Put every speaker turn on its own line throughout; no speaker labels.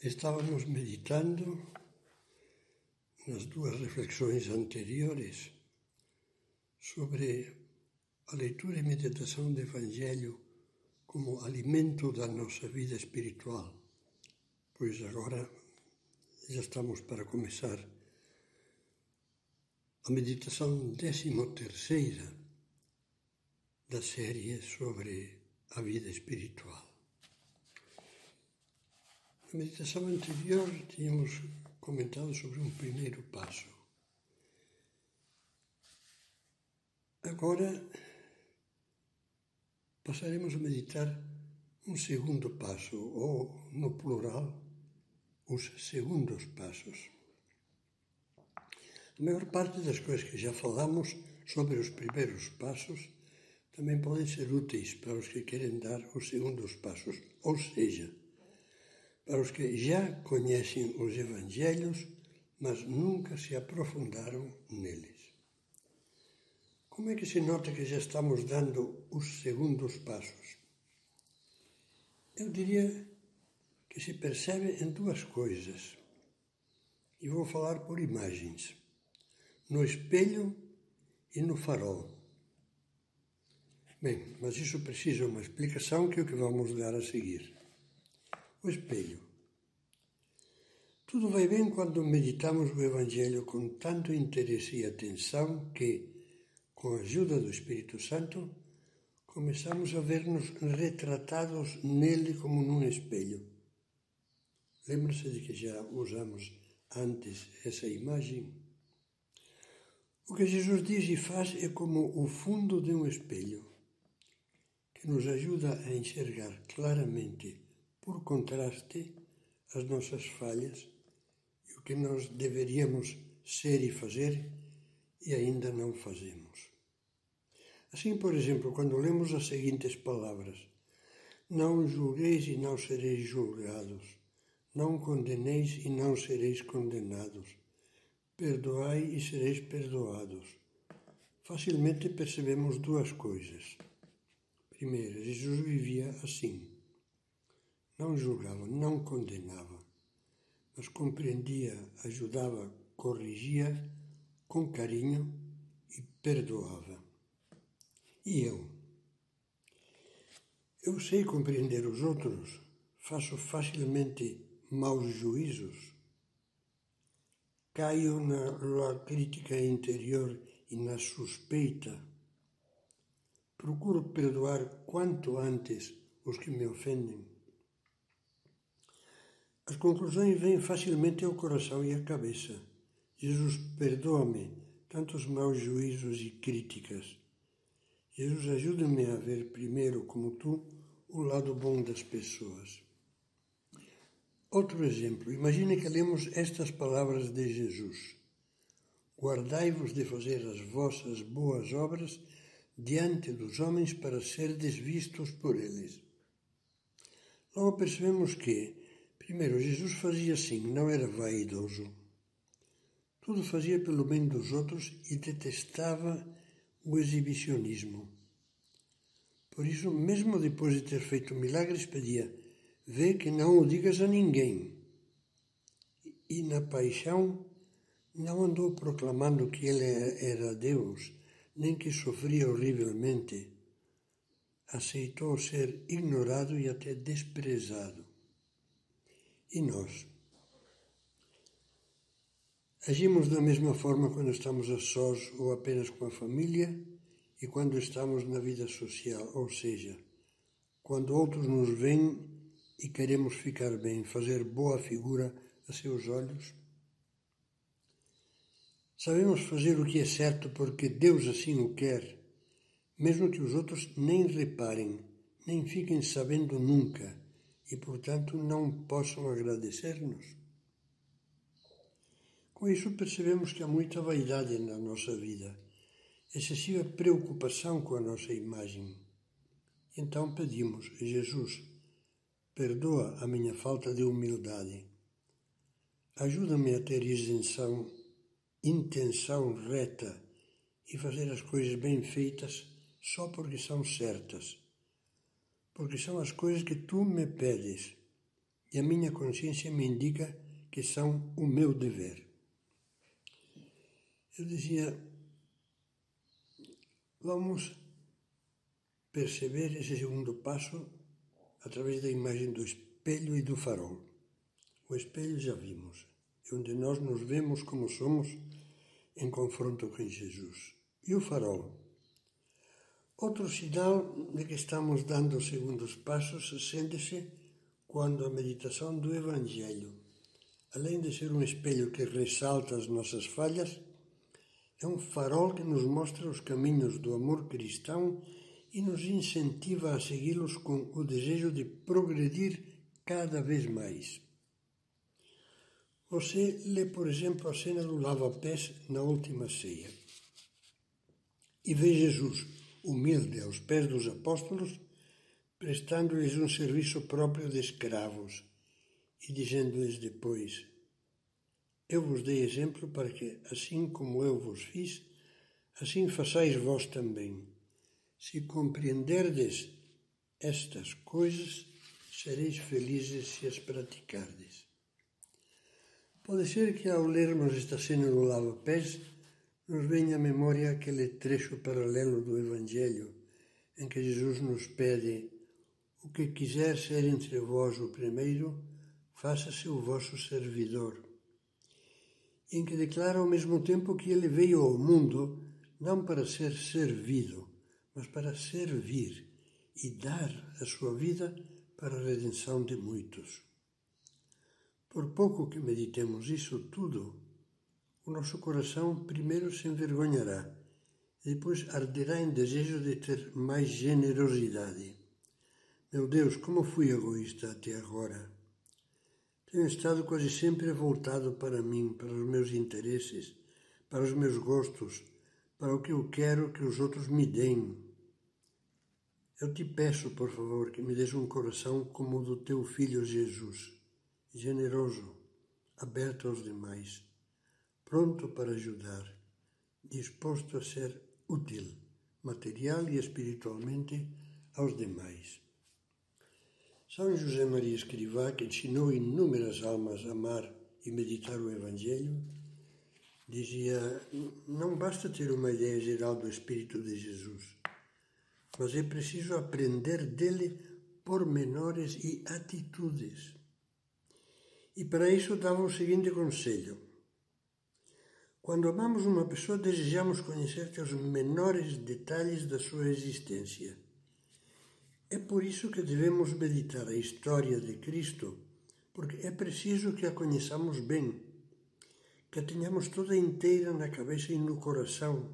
Estávamos meditando nas duas reflexões anteriores sobre a leitura e meditação do Evangelho como alimento da nossa vida espiritual, pois agora já estamos para começar a meditação décimo terceira da série sobre a vida espiritual. Na meditação anterior, tínhamos comentado sobre um primeiro passo. Agora, passaremos a meditar um segundo passo, ou, no plural, os segundos passos. A maior parte das coisas que já falamos sobre os primeiros passos também podem ser úteis para os que querem dar os segundos passos, ou seja, para os que já conhecem os Evangelhos, mas nunca se aprofundaram neles. Como é que se nota que já estamos dando os segundos passos? Eu diria que se percebe em duas coisas, e vou falar por imagens: no espelho e no farol. Bem, mas isso precisa uma explicação que é o que vamos dar a seguir o espelho. Tudo vai bem quando meditamos o Evangelho com tanto interesse e atenção que, com a ajuda do Espírito Santo, começamos a ver-nos retratados nele como num espelho. Lembra-se de que já usamos antes essa imagem? O que Jesus diz e faz é como o fundo de um espelho, que nos ajuda a enxergar claramente por contraste, as nossas falhas e o que nós deveríamos ser e fazer e ainda não fazemos. Assim, por exemplo, quando lemos as seguintes palavras: Não julgueis e não sereis julgados, não condeneis e não sereis condenados, perdoai e sereis perdoados. Facilmente percebemos duas coisas. Primeiro, Jesus vivia assim não julgava, não condenava, mas compreendia, ajudava, corrigia com carinho e perdoava. E eu? Eu sei compreender os outros, faço facilmente maus juízos, caio na crítica interior e na suspeita, procuro perdoar quanto antes os que me ofendem as conclusões vêm facilmente ao coração e à cabeça. Jesus, perdoa-me tantos maus juízos e críticas. Jesus, ajuda-me a ver primeiro, como tu, o lado bom das pessoas. Outro exemplo. Imagine que lemos estas palavras de Jesus. Guardai-vos de fazer as vossas boas obras diante dos homens para serdes vistos por eles. Logo percebemos que, Primeiro, Jesus fazia assim, não era vaidoso. Tudo fazia pelo bem dos outros e detestava o exibicionismo. Por isso, mesmo depois de ter feito milagres, pedia: vê que não o digas a ninguém. E na paixão, não andou proclamando que ele era Deus, nem que sofria horrivelmente. Aceitou ser ignorado e até desprezado. E nós? Agimos da mesma forma quando estamos a sós ou apenas com a família e quando estamos na vida social, ou seja, quando outros nos veem e queremos ficar bem, fazer boa figura a seus olhos? Sabemos fazer o que é certo porque Deus assim o quer, mesmo que os outros nem reparem, nem fiquem sabendo nunca e, portanto, não possam agradecer-nos. Com isso, percebemos que há muita vaidade na nossa vida, excessiva preocupação com a nossa imagem. Então pedimos, Jesus, perdoa a minha falta de humildade. Ajuda-me a ter isenção, intenção reta e fazer as coisas bem feitas só porque são certas porque são as coisas que tu me pedes, e a minha consciência me indica que são o meu dever. Eu dizia, vamos perceber esse segundo passo através da imagem do espelho e do farol. O espelho já vimos, é onde nós nos vemos como somos em confronto com Jesus. E o farol? Outro sinal de que estamos dando segundos passos sente-se quando a meditação do Evangelho, além de ser um espelho que ressalta as nossas falhas, é um farol que nos mostra os caminhos do amor cristão e nos incentiva a segui-los com o desejo de progredir cada vez mais. Você lê, por exemplo, a cena do lava-pés na última ceia e vê Jesus, humilde aos pés dos apóstolos, prestando-lhes um serviço próprio de escravos e dizendo-lhes depois: Eu vos dei exemplo para que, assim como eu vos fiz, assim façais vós também. Se compreenderdes estas coisas, sereis felizes se as praticardes. Pode ser que ao lermos esta cena do lava-pés, nos venha à memória aquele trecho paralelo do Evangelho, em que Jesus nos pede: O que quiser ser entre vós o primeiro, faça-se o vosso servidor. Em que declara ao mesmo tempo que ele veio ao mundo não para ser servido, mas para servir e dar a sua vida para a redenção de muitos. Por pouco que meditemos isso tudo, o nosso coração primeiro se envergonhará, e depois arderá em desejo de ter mais generosidade. Meu Deus, como fui egoísta até agora! Tenho estado quase sempre voltado para mim, para os meus interesses, para os meus gostos, para o que eu quero que os outros me deem, eu te peço, por favor, que me des um coração como o do teu filho Jesus, generoso, aberto aos demais, pronto para ajudar, disposto a ser útil, material e espiritualmente, aos demais. São José Maria Escrivá, que ensinou inúmeras almas a amar e meditar o Evangelho, dizia: não basta ter uma ideia geral do Espírito de Jesus mas é preciso aprender dele pormenores e atitudes. E para isso dava o seguinte conselho: quando amamos uma pessoa, desejamos conhecer os menores detalhes da sua existência. É por isso que devemos meditar a história de Cristo, porque é preciso que a conheçamos bem, que a tenhamos toda inteira na cabeça e no coração,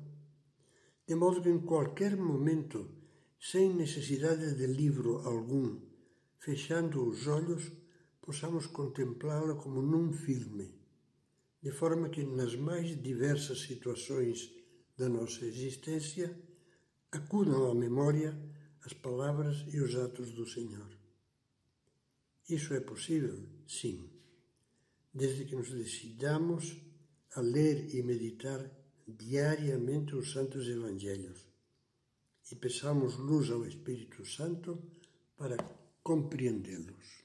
de modo que em qualquer momento sem necessidade de livro algum, fechando os olhos, possamos contemplá-la como num filme, de forma que nas mais diversas situações da nossa existência acudam à memória as palavras e os atos do Senhor. Isso é possível? Sim, desde que nos decidamos a ler e meditar diariamente os Santos Evangelhos e peçamos luz ao Espírito Santo para compreendê-los.